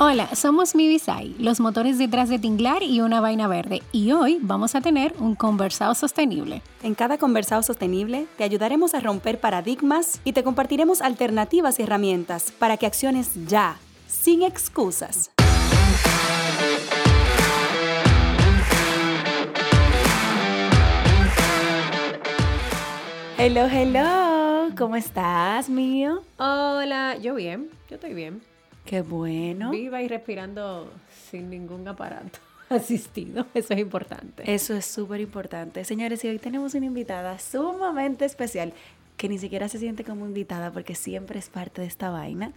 Hola, somos Mibisai, los motores detrás de Tinglar y una vaina verde, y hoy vamos a tener un conversado sostenible. En cada conversado sostenible te ayudaremos a romper paradigmas y te compartiremos alternativas y herramientas para que acciones ya, sin excusas. Hello, hello, ¿cómo estás, mío? Hola, yo bien, yo estoy bien. Qué bueno. Viva y respirando sin ningún aparato asistido. Eso es importante. Eso es súper importante. Señores, y hoy tenemos una invitada sumamente especial que ni siquiera se siente como invitada porque siempre es parte de esta vaina,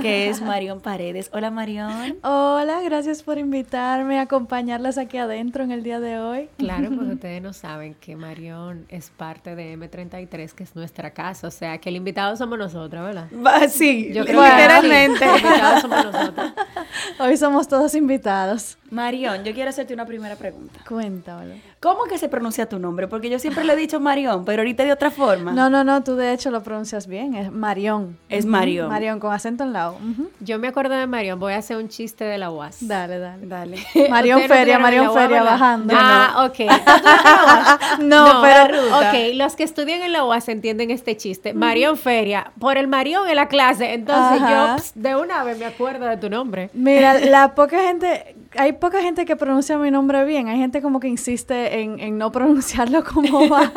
que es Marión Paredes. Hola Marión. Hola, gracias por invitarme a acompañarlas aquí adentro en el día de hoy. Claro, pues ustedes no saben que Marión es parte de M33, que es nuestra casa, o sea, que el invitado somos nosotros, ¿verdad? sí, yo creo literalmente. el invitado somos nosotros. Hoy somos todos invitados. Marión, yo quiero hacerte una primera pregunta. Cuéntame. ¿Cómo que se pronuncia tu nombre? Porque yo siempre le he dicho Marión, pero ahorita de otra forma. No, no, no, tú de hecho lo pronuncias bien, es Marión. Es Marión. Marión, con acento en lado. Yo me acuerdo de Marión, voy a hacer un chiste de la UAS. Dale, dale. Dale. Marión Feria, Marión Feria bajando. Ah, ok. no, pero... Ok, los que estudian en la UAS entienden este chiste. Marión Feria, por el Marión en la clase. Entonces yo de una vez me acuerdo de tu nombre. Mira, la poca gente hay poca gente que pronuncia mi nombre bien. Hay gente como que insiste en, no pronunciarlo como va.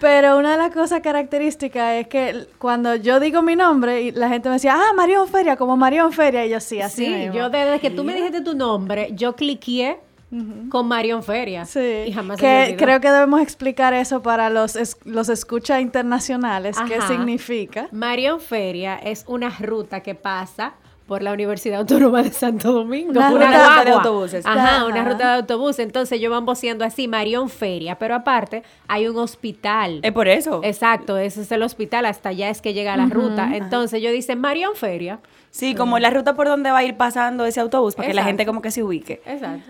Pero una de las cosas características es que cuando yo digo mi nombre, y la gente me decía, ah, Marión Feria, como Marión Feria. Y yo sí, así. Sí, yo desde que tú me dijiste tu nombre, yo cliqué con Marión Feria. Sí. Y jamás que, Creo que debemos explicar eso para los, los escucha internacionales. ¿Qué significa? Marión Feria es una ruta que pasa por la Universidad Autónoma de Santo Domingo. Una, ruta de autobuses. Ajá, una ruta de autobús. Entonces yo vamos siendo así, Marión Feria, pero aparte hay un hospital. Es por eso. Exacto, ese es el hospital, hasta allá es que llega la ruta. Entonces yo dice Marión Feria. Sí, como la ruta por donde va a ir pasando ese autobús, para que la gente como que se ubique. Exacto.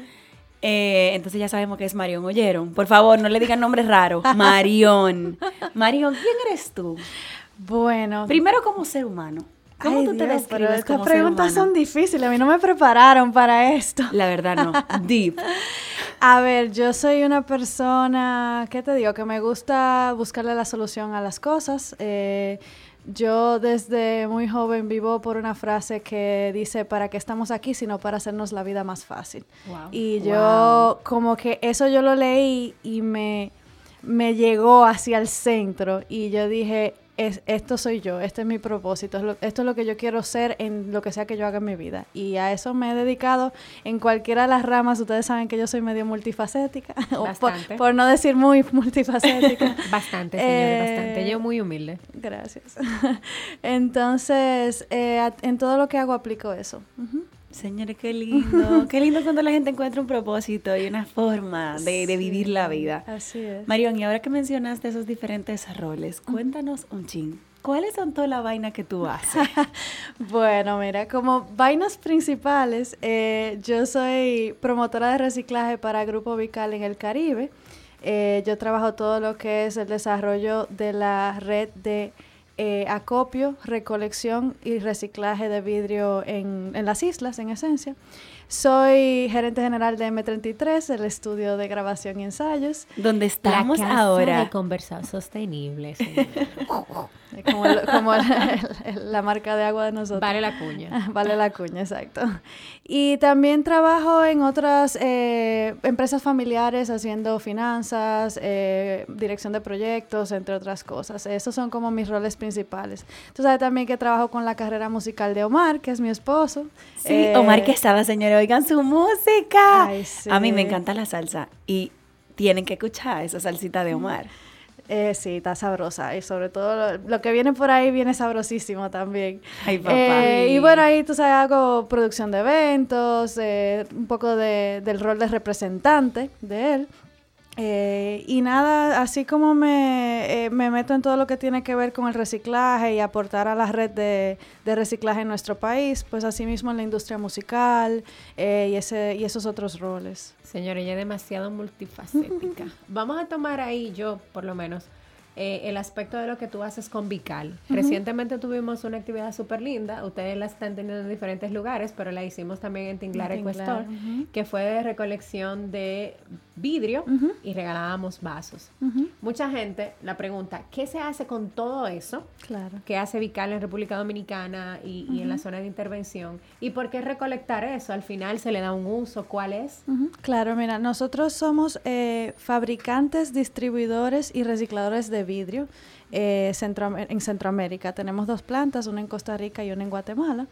Eh, entonces ya sabemos que es Marión. ¿Oyeron? Por favor, no le digan nombres raros. Marión. Marión, ¿quién eres tú? Bueno. Primero como ser humano. ¿Cómo tú te describes Estas preguntas son difíciles, a mí no me prepararon para esto. La verdad no, deep. A ver, yo soy una persona, ¿qué te digo? Que me gusta buscarle la solución a las cosas. Eh, yo desde muy joven vivo por una frase que dice, ¿para qué estamos aquí sino para hacernos la vida más fácil? Y yo como que eso yo lo leí y me, me llegó hacia el centro y yo dije, esto soy yo, este es mi propósito, esto es lo que yo quiero ser en lo que sea que yo haga en mi vida. Y a eso me he dedicado en cualquiera de las ramas. Ustedes saben que yo soy medio multifacética, por, no decir muy multifacética. bastante, señores, bastante. Yo muy humilde. Gracias. Entonces, eh, en todo lo que hago aplico eso. Señores, qué lindo. qué lindo cuando la gente encuentra un propósito y una forma de, vivir la vida. Así es. Marión, y ahora que mencionaste esos diferentes roles, cuéntanos un ching. ¿Cuáles son toda la vaina que tú haces? bueno, mira, como vainas principales, eh, yo soy promotora de reciclaje para Grupo Vical en el Caribe. Eh, yo trabajo todo lo que es el desarrollo de la red de eh, acopio, recolección y reciclaje de vidrio en, en, las islas, en esencia. Soy gerente general de M33, el estudio de grabación y ensayos. Donde estamos la casa ahora. De conversar sostenible. como, como la marca de agua de nosotros. Vale la cuña. vale la cuña, exacto. Y también trabajo en otras eh, empresas familiares haciendo finanzas, eh, dirección de proyectos, entre otras cosas. Esos son como mis roles principales. Tú sabes también que trabajo con la carrera musical de Omar, que es mi esposo. Sí, eh, Omar que estaba, señores, oigan su música. A mí me encanta la salsa y tienen que escuchar esa salsita de Omar. Eh, sí, está sabrosa. Y sobre todo lo, que viene por ahí viene sabrosísimo también. Ay, papá. Eh, y bueno, ahí tú sabes, hago producción de eventos, eh, un poco de, del rol de representante de él. Eh, y nada, así como me, eh, me, meto en todo lo que tiene que ver con el reciclaje y aportar a la red de, de reciclaje en nuestro país, pues así mismo en la industria musical eh, y, ese, y esos otros roles. Señora, ella es demasiado multifacética. Vamos a tomar ahí, yo por lo menos, eh, el aspecto de lo que tú haces con Vical. Recientemente tuvimos una actividad súper linda, ustedes la están teniendo en diferentes lugares, pero la hicimos también en Tinglar Ecuestor, que fue de recolección de vidrio y regalábamos vasos. Mucha gente la pregunta, ¿qué se hace con todo eso? Claro. ¿Qué hace Vical en República Dominicana y, en la zona de intervención? ¿Y por qué recolectar eso? Al final se le da un uso, ¿cuál es? Claro, mira, nosotros somos eh, fabricantes, distribuidores y recicladores de vidrio eh, en Centroamérica. Tenemos dos plantas, una en Costa Rica y una en Guatemala.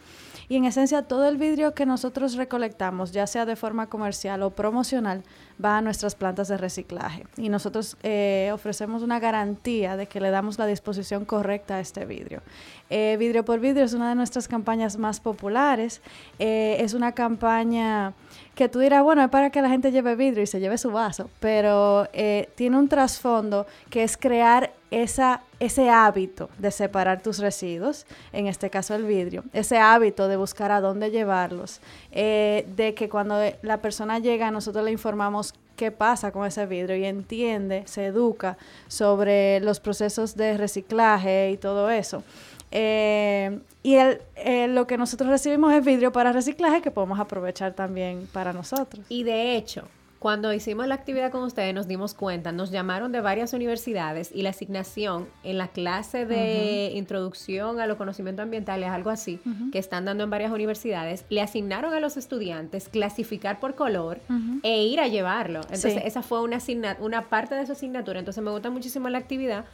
Y en esencia todo el vidrio que nosotros recolectamos, ya sea de forma comercial o promocional, va a nuestras plantas de reciclaje. Y nosotros eh, ofrecemos una garantía de que le damos la disposición correcta a este vidrio. Eh, vidrio por vidrio es una de nuestras campañas más populares. Eh, es una campaña que tú dirás, bueno, es para que la gente lleve vidrio y se lleve su vaso, pero tiene un trasfondo que es crear esa, ese hábito de separar tus residuos, en este caso el vidrio, ese hábito de buscar a dónde llevarlos, eh, de que cuando la persona llega nosotros le informamos qué pasa con ese vidrio y entiende, se educa sobre los procesos de reciclaje y todo eso. Eh, y el, lo que nosotros recibimos es vidrio para reciclaje que podemos aprovechar también para nosotros. Y de hecho, cuando hicimos la actividad con ustedes nos dimos cuenta, nos llamaron de varias universidades y la asignación en la clase de introducción a los conocimientos ambientales, algo así, que están dando en varias universidades, le asignaron a los estudiantes clasificar por color e ir a llevarlo. Entonces, esa fue una, una parte de su asignatura. Entonces, me gusta muchísimo la actividad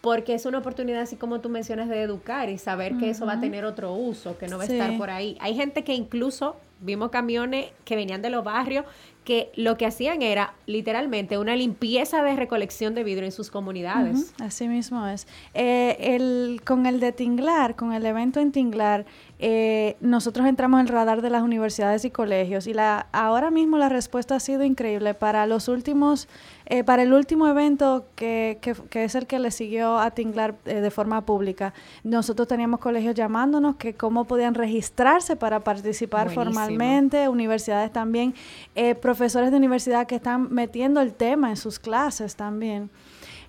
porque es una oportunidad, así como tú mencionas, de educar y saber que eso va a tener otro uso, que no va a estar por ahí. Hay gente que incluso vimos camiones que venían de los barrios que lo que hacían era literalmente una limpieza de recolección de vidrio en sus comunidades. así mismo es. Eh, el, con el de Tinglar, con el evento en Tinglar, eh, nosotros entramos en el radar de las universidades y colegios y la ahora mismo la respuesta ha sido increíble. Para los últimos eh, para el último evento que, que, es el que le siguió a Tinglar eh, de forma pública nosotros teníamos colegios llamándonos que cómo podían registrarse para participar formalmente universidades también profesores de universidad que están metiendo el tema en sus clases también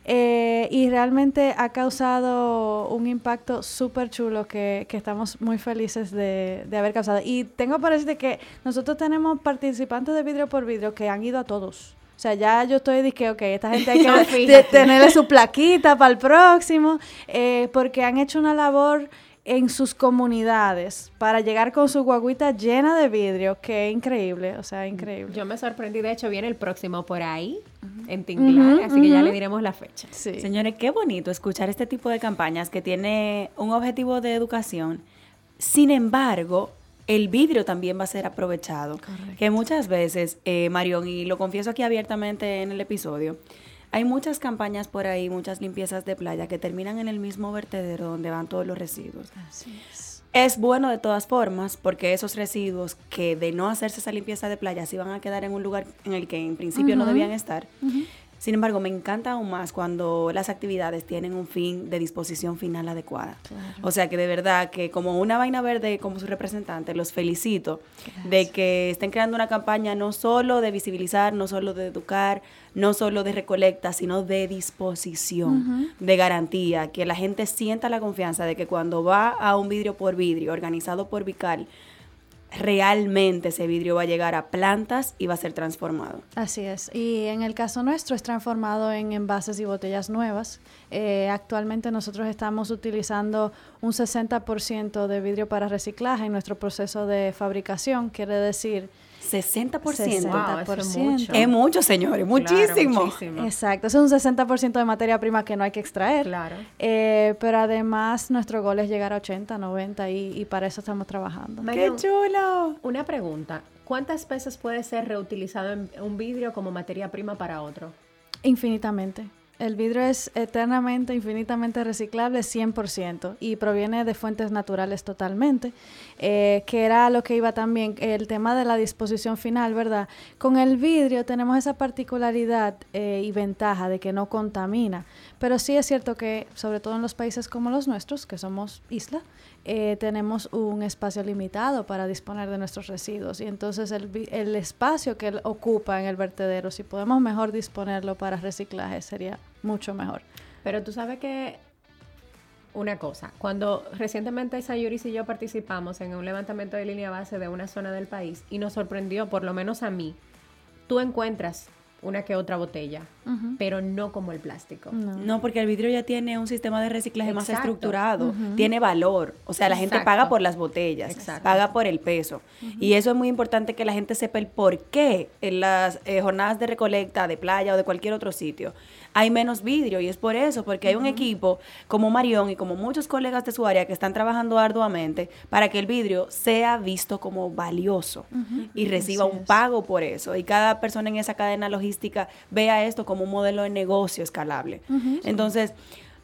eh, y realmente ha causado un impacto súper chulo que, que, estamos muy felices de, de, haber causado. Y tengo para decirte que nosotros tenemos participantes de vidrio por vidrio que han ido a todos. O sea, ya yo estoy diciendo, ok, esta gente hay que tenerle su plaquita para el próximo, eh, porque han hecho una labor en sus comunidades para llegar con su guaguita llena de vidrio, que es increíble, o sea, increíble. Yo me sorprendí, de hecho viene el próximo por ahí, en Tinglar, así que ya le diremos la fecha. Señores, qué bonito escuchar este tipo de campañas que tiene un objetivo de educación. Sin embargo, el vidrio también va a ser aprovechado. Que muchas veces, eh, Marión, y lo confieso aquí abiertamente en el episodio, hay muchas campañas por ahí, muchas limpiezas de playa que terminan en el mismo vertedero donde van todos los residuos. Así es. Es bueno de todas formas porque esos residuos que de no hacerse esa limpieza de playa sí van a quedar en un lugar en el que en principio no debían estar. Sin embargo, me encanta aún más cuando las actividades tienen un fin de disposición final adecuada. O sea que de verdad que como una vaina verde, como su representante, los felicito de que estén creando una campaña no solo de visibilizar, no solo de educar, no solo de recolecta, sino de disposición, de garantía, que la gente sienta la confianza de que cuando va a un vidrio por vidrio, organizado por Vical, realmente ese vidrio va a llegar a plantas y va a ser transformado. Así es. Y en el caso nuestro es transformado en envases y botellas nuevas. Eh, actualmente nosotros estamos utilizando un 60% de vidrio para reciclaje en nuestro proceso de fabricación. Quiere decir 60%. 60%. es, mucho. señores, muchísimo. Exacto, es un 60% de materia prima que no hay que extraer. Claro. Eh, pero además nuestro gol es llegar a 80, 90 y, para eso estamos trabajando. ¡Qué chulo! Una pregunta, ¿cuántas veces puede ser reutilizado en un vidrio como materia prima para otro? Infinitamente. El vidrio es eternamente, infinitamente reciclable, 100%, y proviene de fuentes naturales totalmente, eh, que era lo que iba también, el tema de la disposición final, ¿verdad? Con el vidrio tenemos esa particularidad eh, y ventaja de que no contamina, pero sí es cierto que, sobre todo en los países como los nuestros, que somos isla, eh, tenemos un espacio limitado para disponer de nuestros residuos y entonces el, el espacio que ocupa en el vertedero, si podemos mejor disponerlo para reciclaje, sería mucho mejor. Pero tú sabes que una cosa, cuando recientemente Sayuris y yo participamos en un levantamiento de línea base de una zona del país y nos sorprendió, por lo menos a mí, tú encuentras una que otra botella, pero no como el plástico. No. porque el vidrio ya tiene un sistema de reciclaje más estructurado, tiene valor, o sea, la gente paga por las botellas, paga por el peso. Y eso es muy importante que la gente sepa el por qué en las eh, jornadas de recolecta de playa o de cualquier otro sitio hay menos vidrio. Y es por eso, porque hay un equipo como Marión y como muchos colegas de su área que están trabajando arduamente para que el vidrio sea visto como valioso y reciba un pago por eso. Y cada persona en esa cadena logística vea esto como un modelo de negocio escalable. Entonces,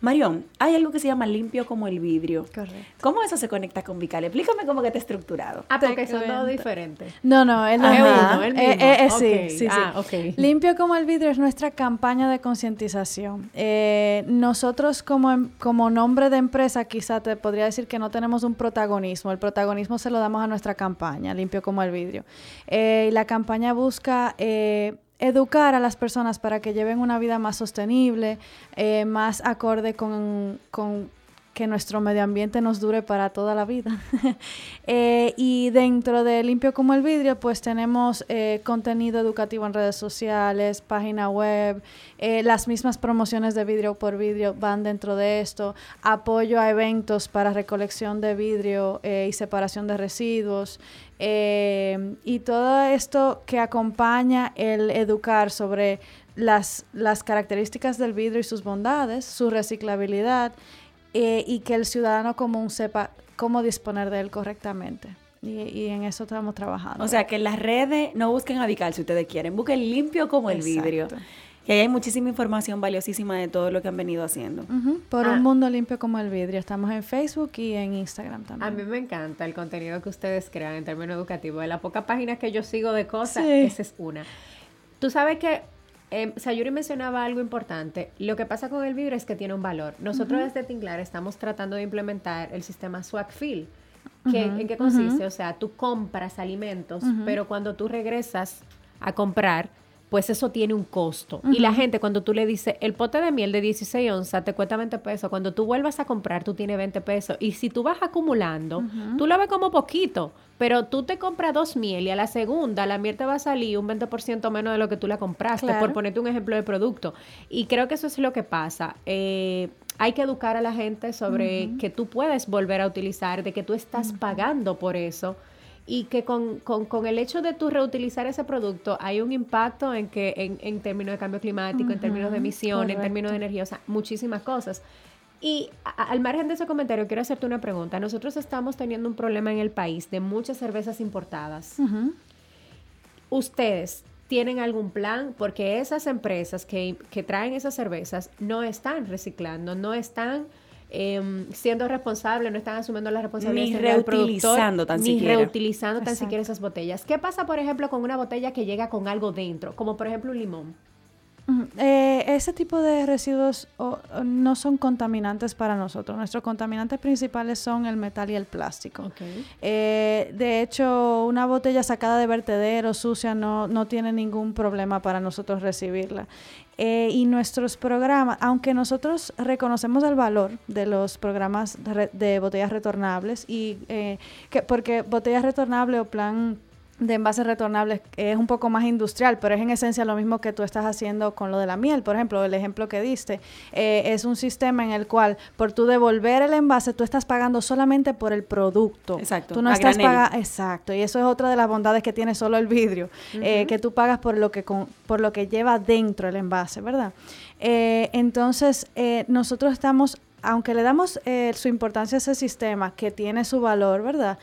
Marión, hay algo que se llama limpio como el vidrio. Correcto. ¿Cómo eso se conecta con Vical? Explícame cómo que está estructurado. Ah, porque son dos diferentes. No, no, el, uno, el mismo. Eh, eh, sí, sí, ah, okay. Limpio como el vidrio es nuestra campaña de concientización. Eh, nosotros como, em, como nombre de empresa quizá te podría decir que no tenemos un protagonismo. El protagonismo se lo damos a nuestra campaña, Limpio como el vidrio. y la campaña busca educar a las personas para que lleven una vida más sostenible, eh, más acorde con, que nuestro medio ambiente nos dure para toda la vida. Eh, y dentro de Limpio como el Vidrio, pues tenemos eh, contenido educativo en redes sociales, página web, las mismas promociones de vidrio por vidrio van dentro de esto, apoyo a eventos para recolección de vidrio y separación de residuos, eh, y todo esto que acompaña el educar sobre las, las características del vidrio y sus bondades, su reciclabilidad, eh, y que el ciudadano común sepa cómo disponer de él correctamente. Y, en eso estamos trabajando. O sea, que en las redes no busquen a si ustedes quieren, busquen limpio como el vidrio. Y ahí hay muchísima información valiosísima de todo lo que han venido haciendo. Por un ah. mundo limpio como el vidrio. Estamos en Facebook y en Instagram también. A mí me encanta el contenido que ustedes crean en términos educativos. De las pocas páginas que yo sigo de cosas, esa es una. Tú sabes que eh, Sayuri mencionaba algo importante. Lo que pasa con el vidrio es que tiene un valor. Nosotros desde Tinglar estamos tratando de implementar el sistema Swagfill. ¿En qué consiste? O sea, tú compras alimentos, pero cuando tú regresas a comprar, pues eso tiene un costo. Y la gente, cuando tú le dices, el pote de miel de 16 onzas te cuesta 20 pesos, cuando tú vuelvas a comprar, tú tienes 20 pesos. Y si tú vas acumulando, tú lo ves como poquito, pero tú te compras dos miel y a la segunda la miel te va a salir un 20% menos de lo que tú la compraste, por ponerte un ejemplo de producto. Y creo que eso es lo que pasa. Eh, hay que educar a la gente sobre que tú puedes volver a utilizar, de que tú estás pagando por eso y que con, con, el hecho de tú reutilizar ese producto hay un impacto en que en, en términos de cambio climático, en términos de emisión, en términos de energía, o sea, muchísimas cosas. Y al margen de ese comentario, quiero hacerte una pregunta. Nosotros estamos teniendo un problema en el país de muchas cervezas importadas. ¿Ustedes tienen algún plan? Porque esas empresas que, que traen esas cervezas no están reciclando, no están Em, siendo responsable, no están asumiendo la responsabilidad ni reutilizando tan ni reutilizando tan siquiera esas botellas. ¿Qué pasa, por ejemplo, con una botella que llega con algo dentro, como por ejemplo un limón? Eh, ese tipo de residuos no son contaminantes para nosotros. Nuestros contaminantes principales son el metal y el plástico. Eh, de hecho, una botella sacada de vertedero, sucia, no, no tiene ningún problema para nosotros recibirla. Eh, y nuestros programas, aunque nosotros reconocemos el valor de los programas de, botellas retornables, y que, porque botellas retornables o plan de envases retornables es un poco más industrial, pero es en esencia lo mismo que tú estás haciendo con lo de la miel. Por ejemplo, el ejemplo que diste eh, es un sistema en el cual por tú devolver el envase tú estás pagando solamente por el producto. Exacto. Tú no estás pagando. Exacto. Y eso es otra de las bondades que tiene solo el vidrio, eh, que tú pagas por lo que por lo que lleva dentro el envase, ¿verdad? Eh, entonces nosotros estamos aunque le damos su importancia a ese sistema que tiene su valor, ¿verdad?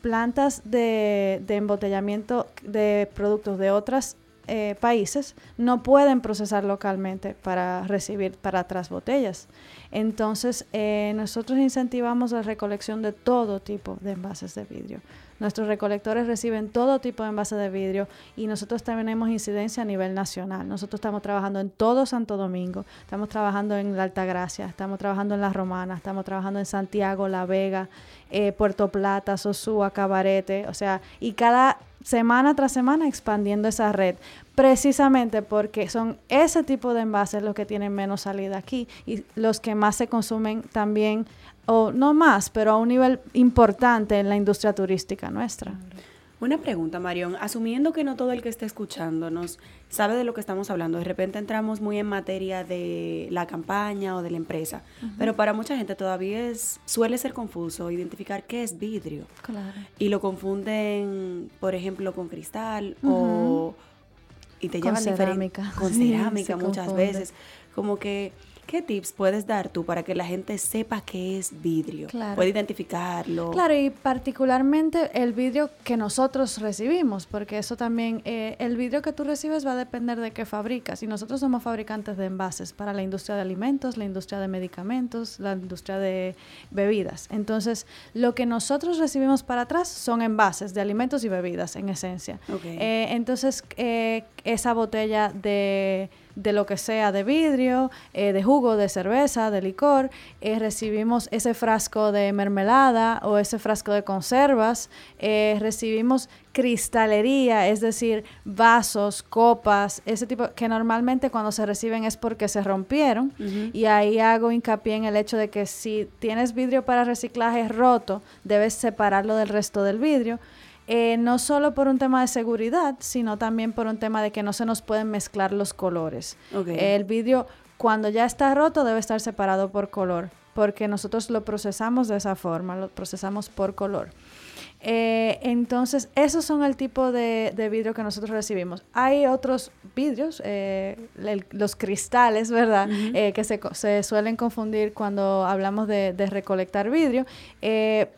Plantas de, embotellamiento de productos de otras eh, países no pueden procesar localmente para recibir para atrás botellas. Entonces, eh, nosotros incentivamos la recolección de todo tipo de envases de vidrio. Nuestros recolectores reciben todo tipo de envases de vidrio y nosotros tenemos incidencia a nivel nacional. Nosotros estamos trabajando en todo Santo Domingo, estamos trabajando en la Altagracia, estamos trabajando en La Romana, estamos trabajando en Santiago, La Vega, eh, Puerto Plata, Sosúa, Cabarete, o sea, y cada semana tras semana expandiendo esa red, precisamente porque son ese tipo de envases los que tienen menos salida aquí y los que más se consumen también o no más, pero a un nivel importante en la industria turística nuestra. Una pregunta, Marión. Asumiendo que no todo el que esté escuchándonos sabe de lo que estamos hablando, de repente entramos muy en materia de la campaña o de la empresa, pero para mucha gente todavía es, suele ser confuso identificar qué es vidrio. Claro. Y lo confunden, por ejemplo, con cristal o... Y te llevan cerámica. Con cerámica muchas veces. Como que ¿Qué tips puedes dar tú para que la gente sepa qué es vidrio? Claro. Puede identificarlo. Claro, y particularmente el vidrio que nosotros recibimos, porque eso también, eh, el vidrio que tú recibes va a depender de qué fabricas. Y nosotros somos fabricantes de envases para la industria de alimentos, la industria de medicamentos, la industria de bebidas. Entonces, lo que nosotros recibimos para atrás son envases de alimentos y bebidas, en esencia. Eh, entonces, eh, esa botella de de lo que sea de vidrio, eh, de jugo, de cerveza, de licor, eh, recibimos ese frasco de mermelada o ese frasco de conservas, eh, recibimos cristalería, es decir, vasos, copas, ese tipo que normalmente cuando se reciben es porque se rompieron. Y ahí hago hincapié en el hecho de que si tienes vidrio para reciclaje roto, debes separarlo del resto del vidrio eh, no solo por un tema de seguridad, sino también por un tema de que no se nos pueden mezclar los colores. El vidrio, cuando ya está roto, debe estar separado por color, porque nosotros lo procesamos de esa forma, lo procesamos por color. Eh, entonces, esos son el tipo de, vidrio que nosotros recibimos. Hay otros vidrios, eh, los cristales, ¿verdad? Eh, que se, se, suelen confundir cuando hablamos de, recolectar vidrio,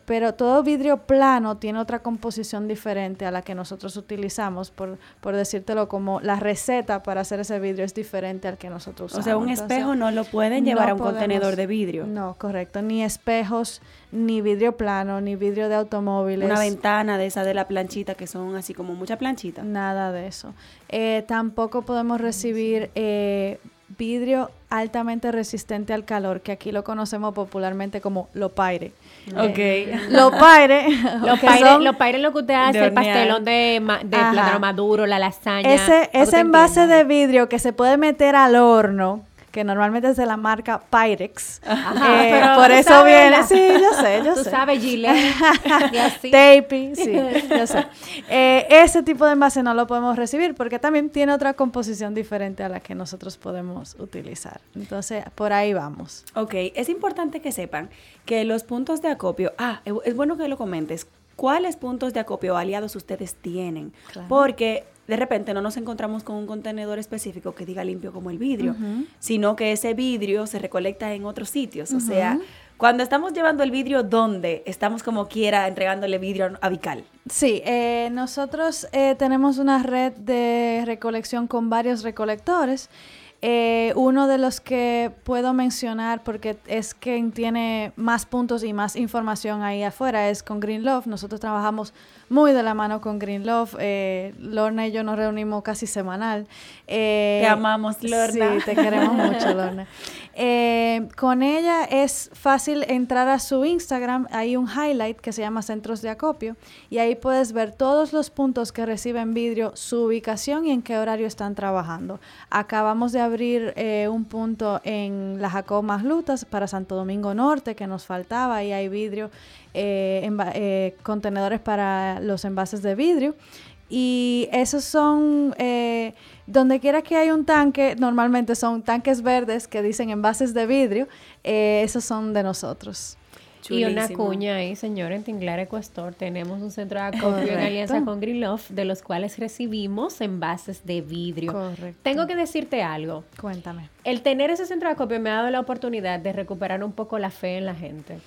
pero todo vidrio plano tiene otra composición diferente a la que nosotros utilizamos, por, por decírtelo como la receta para hacer ese vidrio es diferente al que nosotros usamos. O sea, un espejo no lo pueden llevar a un contenedor de vidrio. No, correcto, ni espejos, ni vidrio plano, ni vidrio de automóviles una ventana de esa de la planchita, que son así como mucha planchita. Nada de eso. Eh, tampoco podemos recibir eh, vidrio altamente resistente al calor, que aquí lo conocemos popularmente como lopaire. Ok. lopaire. lopaire, lo que usted hace, el pastelón de, de plátano maduro, la lasaña. Ese, ese envase de vidrio que se puede meter al horno que normalmente es de la marca Pyrex. Eh, por eso viene, sí, yo sé, yo sé. Tú sabes, Gillette. Taping, sí, yo sé. Eh, ese tipo de envase no lo podemos recibir porque también tiene otra composición diferente a la que nosotros podemos utilizar. Entonces, por ahí vamos. Ok, es importante que sepan que los puntos de acopio, ah, es bueno que lo comentes, ¿cuáles puntos de acopio aliados ustedes tienen? Porque de repente no nos encontramos con un contenedor específico que diga limpio como el vidrio, sino que ese vidrio se recolecta en otros sitios. O sea, cuando estamos llevando el vidrio, ¿dónde? Estamos como quiera entregándole vidrio a Vical. Sí, eh, nosotros eh, tenemos una red de recolección con varios recolectores. Eh, uno de los que puedo mencionar, porque es quien tiene más puntos y más información ahí afuera, es con Green Love. Nosotros trabajamos muy de la mano con Green Love. Eh, Lorna y yo nos reunimos casi semanal. Eh, te amamos, Lorna. Sí, te queremos mucho, Lorna. Eh, con ella es fácil entrar a su Instagram, hay un highlight que se llama Centros de Acopio y ahí puedes ver todos los puntos que reciben vidrio, su ubicación y en qué horario están trabajando. Acabamos de abrir eh, un punto en la Jacob Lutas para Santo Domingo Norte que nos faltaba y hay vidrio, eh, contenedores para los envases de vidrio y esos son donde quiera que hay un tanque, normalmente son tanques verdes que dicen envases de vidrio, eh, esos son de nosotros. Y una cuña ahí, señor, en Tinglar Ecuestor tenemos un centro de acopio en alianza con Green Love, de los cuales recibimos envases de vidrio. Correcto. Tengo que decirte algo. Cuéntame. El tener ese centro de acopio me ha dado la oportunidad de recuperar un poco la fe en la gente.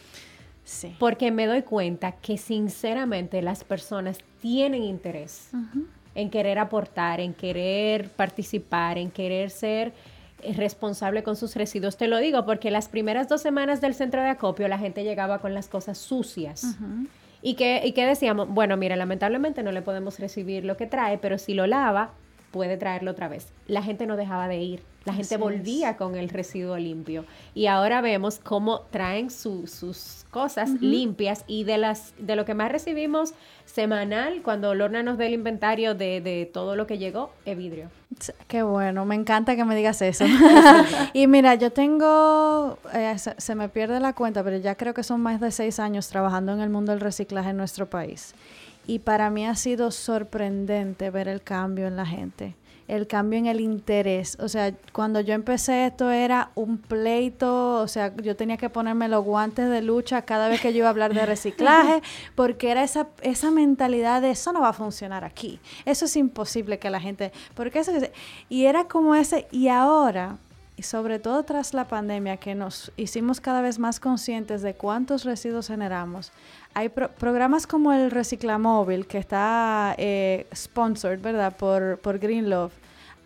Sí. Porque me doy cuenta que sinceramente las personas tienen interés en querer aportar, en querer participar, en querer ser eh, responsable con sus residuos. Te lo digo porque las primeras dos semanas del centro de acopio la gente llegaba con las cosas sucias. ¿Y ¿Y qué decíamos? Bueno, mira, lamentablemente no le podemos recibir lo que trae, pero si lo lava, puede traerlo otra vez. La gente no dejaba de ir. La gente volvía con el residuo limpio. Y ahora vemos cómo traen sus cosas limpias y de las de lo que más recibimos semanal, cuando Lorna nos dé el inventario de, todo lo que llegó, es vidrio. Qué bueno, me encanta que me digas eso. y mira, yo tengo, eh, se, me pierde la cuenta, pero ya creo que son más de seis años trabajando en el mundo del reciclaje en nuestro país. Y para mí ha sido sorprendente ver el cambio en la gente el cambio en el interés. O sea, cuando yo empecé esto era un pleito, o sea, yo tenía que ponerme los guantes de lucha cada vez que yo iba a hablar de reciclaje, porque era esa, esa mentalidad de eso no va a funcionar aquí. Eso es imposible que la gente, porque eso y era como ese, y ahora, y sobre todo tras la pandemia, que nos hicimos cada vez más conscientes de cuántos residuos generamos, hay programas como el Reciclamóvil, que está eh, sponsored, ¿verdad?, por, por Green Love,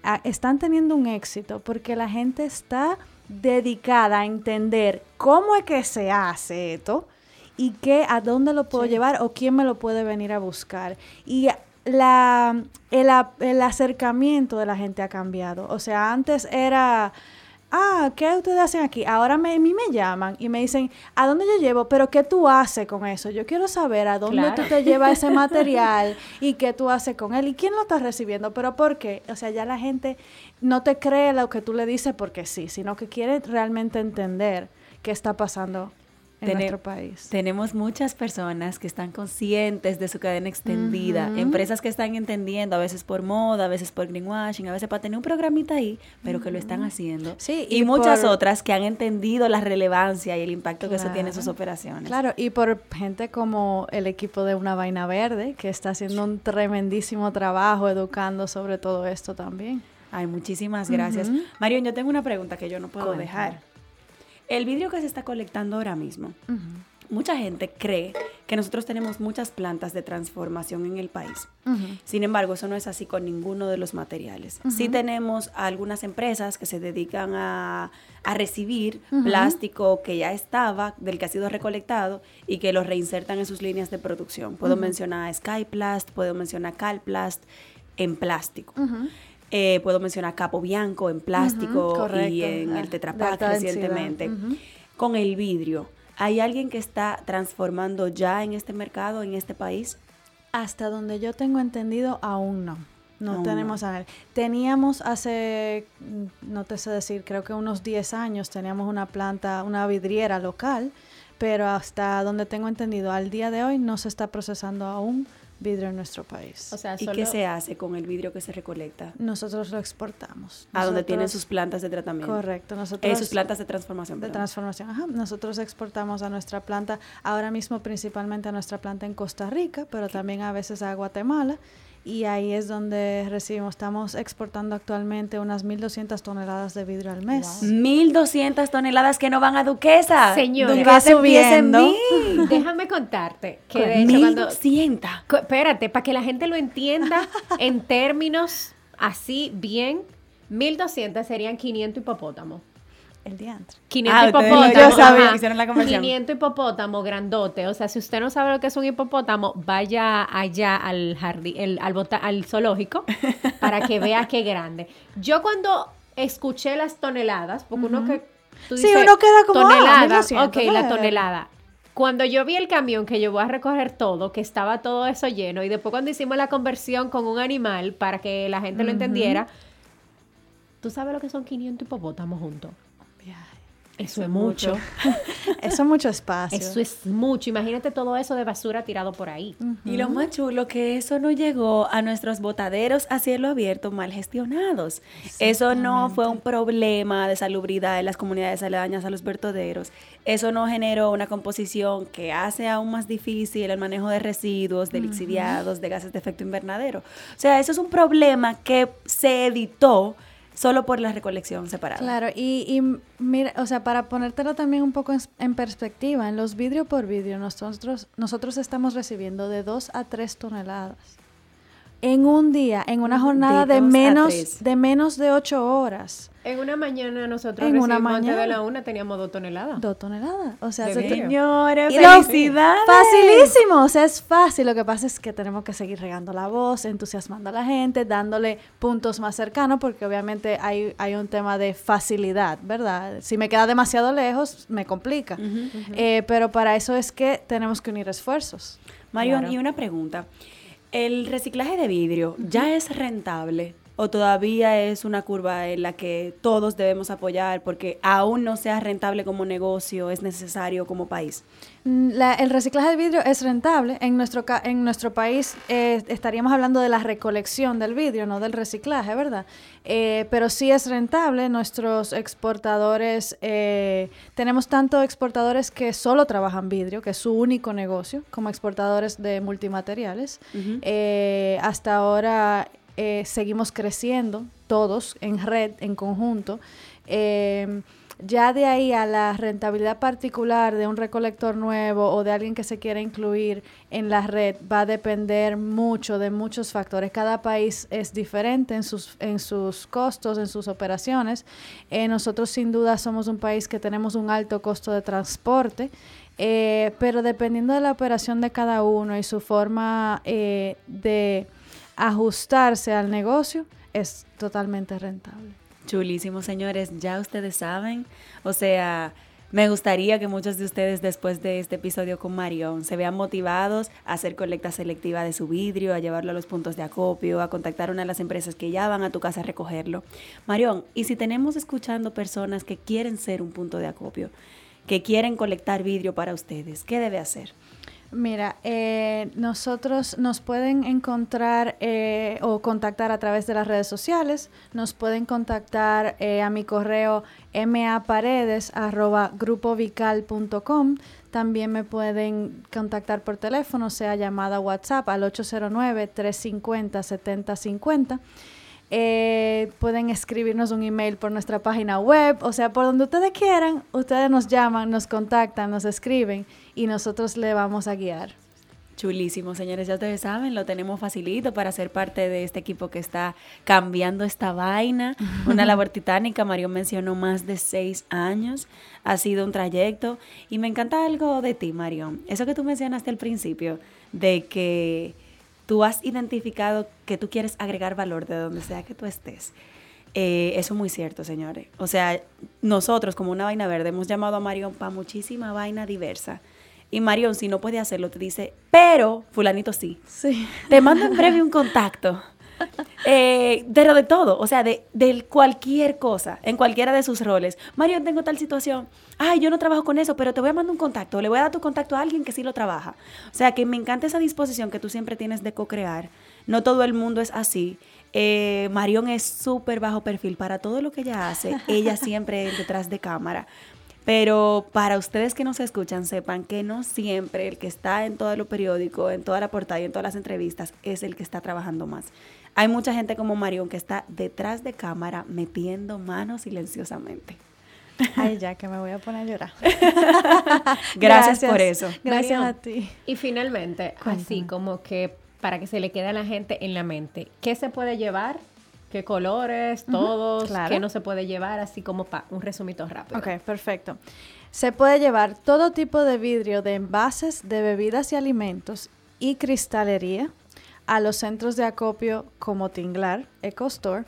ah, están teniendo un éxito porque la gente está dedicada a entender cómo es que se hace esto y qué, a dónde lo puedo llevar o quién me lo puede venir a buscar. Y la, el, el acercamiento de la gente ha cambiado. O sea, antes era ah, ¿qué ustedes hacen aquí? Ahora me, a mí me llaman y me dicen, ¿a dónde yo llevo? Pero ¿qué tú haces con eso? Yo quiero saber a dónde tú te llevas ese material y qué tú haces con él y quién lo está recibiendo, pero ¿por qué? O sea, ya la gente no te cree lo que tú le dices porque sí, sino que quiere realmente entender qué está pasando en nuestro país. Tenemos muchas personas que están conscientes de su cadena extendida, empresas que están entendiendo, a veces por moda, a veces por greenwashing, a veces para tener un programita ahí, pero que lo están haciendo. Sí, y, muchas otras que han entendido la relevancia y el impacto que eso tiene en sus operaciones. Claro, y por gente como el equipo de Una Vaina Verde, que está haciendo un tremendísimo trabajo educando sobre todo esto también. Ay, muchísimas gracias. Marion, yo tengo una pregunta que yo no puedo dejar. El vidrio que se está colectando ahora mismo, mucha gente cree que nosotros tenemos muchas plantas de transformación en el país. Sin embargo, eso no es así con ninguno de los materiales. Sí tenemos algunas empresas que se dedican a, recibir plástico que ya estaba, del que ha sido recolectado, y que lo reinsertan en sus líneas de producción. Puedo mencionar Skyplast, puedo mencionar Calplast en plástico. Eh, puedo mencionar Capo Bianco en plástico y en el Tetra recientemente. Con el vidrio, ¿hay alguien que está transformando ya en este mercado, en este país? Hasta donde yo tengo entendido, aún no. No tenemos a ver. Teníamos hace, mm, no te sé decir, creo que unos 10 años teníamos una planta, una vidriera local, pero hasta donde tengo entendido, al día de hoy no se está procesando aún vidrio en nuestro país. O sea, ¿Y qué se hace con el vidrio que se recolecta? Nosotros lo exportamos. a donde tienen sus plantas de tratamiento. Correcto. Nosotros, sus plantas de transformación. De transformación, ajá. Nosotros exportamos a nuestra planta, ahora mismo principalmente a nuestra planta en Costa Rica, pero también a veces a Guatemala y ahí es donde recibimos, estamos exportando actualmente unas 1.200 toneladas de vidrio al mes. 1.200 toneladas que no van a Duquesa. Señor, va subiendo. Déjame contarte que de hecho cuando... Espérate, para que la gente lo entienda en términos así bien, 1.200 serían 500 hipopótamos. El diantre. 500 ah, hipopótamos. Yo sabía. Hicieron la 500 hipopótamos grandote. O sea, si usted no sabe lo que es un hipopótamo, vaya allá al jardín, el, al, al zoológico, para que vea qué grande. Yo cuando escuché las toneladas, porque uno que. Tú sí, uno queda como. Ah, tonelada. ok, la tonelada. Cuando yo vi el camión que llevó a recoger todo, que estaba todo eso lleno, y después cuando hicimos la conversión con un animal para que la gente lo entendiera, ¿tú sabes lo que son 500 hipopótamos juntos? Eso, es mucho. eso es mucho espacio. Eso es mucho. Imagínate todo eso de basura tirado por ahí. Y lo más chulo que eso no llegó a nuestros botaderos a cielo abierto mal gestionados. Eso no fue un problema de salubridad en las comunidades aledañas a los vertederos. Eso no generó una composición que hace aún más difícil el manejo de residuos, de lixiviados, de gases de efecto invernadero. O sea, eso es un problema que se editó solo por la recolección separada. Claro, y, y mira, o sea, para ponértelo también un poco en, perspectiva, en los vidrio por vidrio nosotros, nosotros estamos recibiendo de 2 a 3 toneladas. En un día, en una jornada de, menos, de menos de ocho horas. En una mañana nosotros en una mañana de la una teníamos dos toneladas. Dos toneladas. O sea, señores, felicidades. Facilísimo. O sea, es fácil. Lo que pasa es que tenemos que seguir regando la voz, entusiasmando a la gente, dándole puntos más cercanos, porque obviamente hay, hay un tema de facilidad, ¿verdad? Si me queda demasiado lejos, me complica. Eh, pero para eso es que tenemos que unir esfuerzos. Marion, y una pregunta. ¿El reciclaje de vidrio ya es rentable o todavía es una curva en la que todos debemos apoyar porque aún no sea rentable como negocio, es necesario como país? Mm, el reciclaje de vidrio es rentable. En nuestro, en nuestro país eh, estaríamos hablando de la recolección del vidrio, no del reciclaje, ¿verdad? Eh, pero sí es rentable. Nuestros exportadores, eh, tenemos tanto exportadores que solo trabajan vidrio, que es su único negocio, como exportadores de multimateriales. hasta ahora seguimos creciendo todos en red, en conjunto. Ya de ahí a la rentabilidad particular de un recolector nuevo o de alguien que se quiera incluir en la red va a depender mucho de muchos factores. Cada país es diferente en sus, en sus costos, en sus operaciones. Eh, nosotros sin duda somos un país que tenemos un alto costo de transporte. Eh, pero dependiendo de la operación de cada uno y su forma eh, de ajustarse al negocio, es totalmente rentable. Chulísimo, señores. Ya ustedes saben. O sea, me gustaría que muchos de ustedes después de este episodio con Marion se vean motivados a hacer colecta selectiva de su vidrio, a llevarlo a los puntos de acopio, a contactar una de las empresas que ya van a tu casa a recogerlo. Marion, ¿y si tenemos escuchando personas que quieren ser un punto de acopio, que quieren colectar vidrio para ustedes, qué debe hacer? Mira, eh, nosotros nos pueden encontrar eh, o contactar a través de las redes sociales. Nos pueden contactar eh, a mi correo maparedes.grupovical.com. También me pueden contactar por teléfono, sea llamada WhatsApp al 809-350-7050. Eh, pueden escribirnos un email por nuestra página web, o sea, por donde ustedes quieran, ustedes nos llaman, nos contactan, nos escriben y nosotros le vamos a guiar. Chulísimo, señores, ya ustedes saben, lo tenemos facilito para ser parte de este equipo que está cambiando esta vaina. Una labor titánica, Mario mencionó más de seis años, ha sido un trayecto y me encanta algo de ti, Mario. Eso que tú mencionaste al principio, de que tú has identificado que tú quieres agregar valor de donde sea que tú estés. Eh, eso es muy cierto, señores. O sea, nosotros como una vaina verde hemos llamado a Marion para muchísima vaina diversa. Y Marion, si no puede hacerlo, te dice, pero fulanito sí. Sí. Te mando en breve un contacto. Eh, pero de todo, o sea, de, de, cualquier cosa, en cualquiera de sus roles. Mario, tengo tal situación. Ay, yo no trabajo con eso, pero te voy a mandar un contacto. Le voy a dar tu contacto a alguien que sí lo trabaja. O sea, que me encanta esa disposición que tú siempre tienes de co-crear. No todo el mundo es así. Eh, Marion es súper bajo perfil para todo lo que ella hace. Ella siempre es detrás de cámara. Pero para ustedes que nos escuchan, sepan que no siempre el que está en todo lo periódico, en toda la portada y en todas las entrevistas es el que está trabajando más. Hay mucha gente como Marion que está detrás de cámara metiendo manos silenciosamente. Ay, ya que me voy a poner a llorar. Gracias, por eso. Gracias a ti. Y finalmente, así como que para que se le quede a la gente en la mente, ¿qué se puede llevar? ¿Qué colores? Todos. ¿Qué no se puede llevar? Así como para un resumito rápido. Ok, perfecto. Se puede llevar todo tipo de vidrio de envases de bebidas y alimentos y cristalería a los centros de acopio como Tinglar, EcoStore.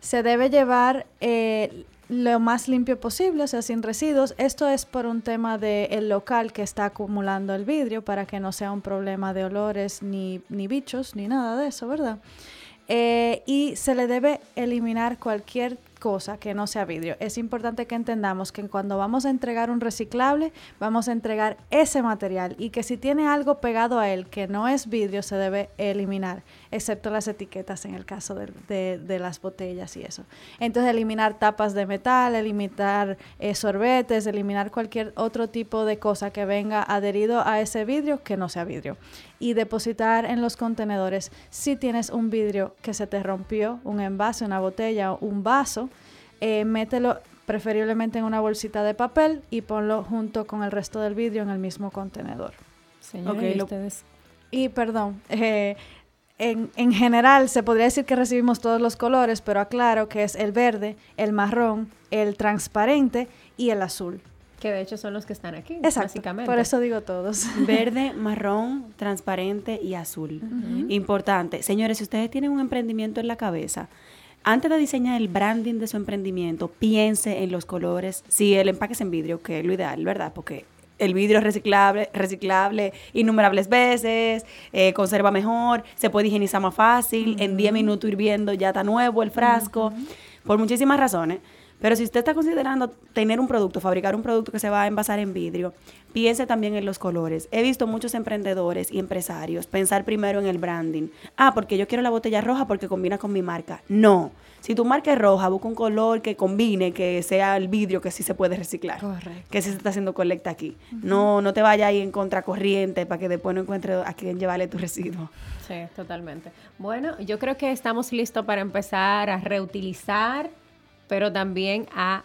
Se debe llevar eh, lo más limpio posible, o sea, sin residuos. Esto es por un tema del local que está acumulando el vidrio para que no sea un problema de olores ni, ni bichos ni nada de eso, ¿verdad? Eh, y se le debe eliminar cualquier cosa que no sea vidrio. Es importante que entendamos que cuando vamos a entregar un reciclable, vamos a entregar ese material y que si tiene algo pegado a él que no es vidrio, se debe eliminar, excepto las etiquetas en el caso de, las botellas y eso. Entonces, eliminar tapas de metal, eliminar eh, sorbetes, eliminar cualquier otro tipo de cosa que venga adherido a ese vidrio que no sea vidrio. Y depositar en los contenedores si tienes un vidrio que se te rompió, un envase, una botella, un vaso, eh, mételo preferiblemente en una bolsita de papel y ponlo junto con el resto del vidrio en el mismo contenedor. Señores, ustedes. Y perdón, eh, en, en, general se podría decir que recibimos todos los colores, pero aclaro que es el verde, el marrón, el transparente y el azul. Que de hecho son los que están aquí, Exacto, básicamente. Por eso digo todos. Verde, marrón, transparente y azul. Importante. Señores, si ustedes tienen un emprendimiento en la cabeza, antes de diseñar el branding de su emprendimiento, piense en los colores. Si el empaque es en vidrio, que es lo ideal, ¿verdad? Porque el vidrio es reciclable, reciclable innumerables veces, eh, conserva mejor, se puede higienizar más fácil, en 10 minutos hirviendo ya está nuevo el frasco, por muchísimas razones. Pero si usted está considerando tener un producto, fabricar un producto que se va a envasar en vidrio, piense también en los colores. He visto muchos emprendedores y empresarios pensar primero en el branding. Ah, porque yo quiero la botella roja porque combina con mi marca. No. Si tu marca es roja, busca un color que combine, que sea el vidrio que sí se puede reciclar. Correcto. Que sí se está haciendo colecta aquí. No, no te vayas ahí en contracorriente para que después no encuentres a quién llevarle tu residuo. Sí, totalmente. Bueno, yo creo que estamos listos para empezar a reutilizar pero también a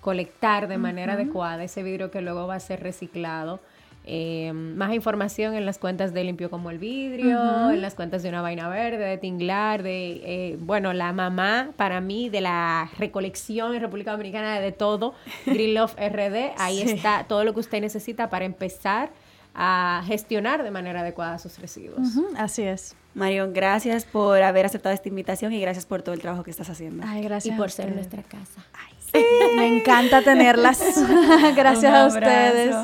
colectar de manera adecuada ese vidrio que luego va a ser reciclado. Eh, más información en las cuentas de Limpio como el Vidrio, en las cuentas de Una Vaina Verde, de Tinglar, de, eh, bueno, la mamá para mí de la recolección en República Dominicana de todo, Green Love RD, ahí sí. está todo lo que usted necesita para empezar a gestionar de manera adecuada sus residuos. Uh -huh, así es. Marion, gracias por haber aceptado esta invitación y gracias por todo el trabajo que estás haciendo. Ay, gracias. Y por ser nuestra casa. Ay, sí. Me encanta tenerlas. gracias a ustedes.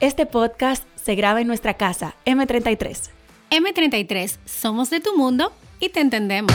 Este podcast se graba en nuestra casa, M33. M33, somos de tu mundo y te entendemos.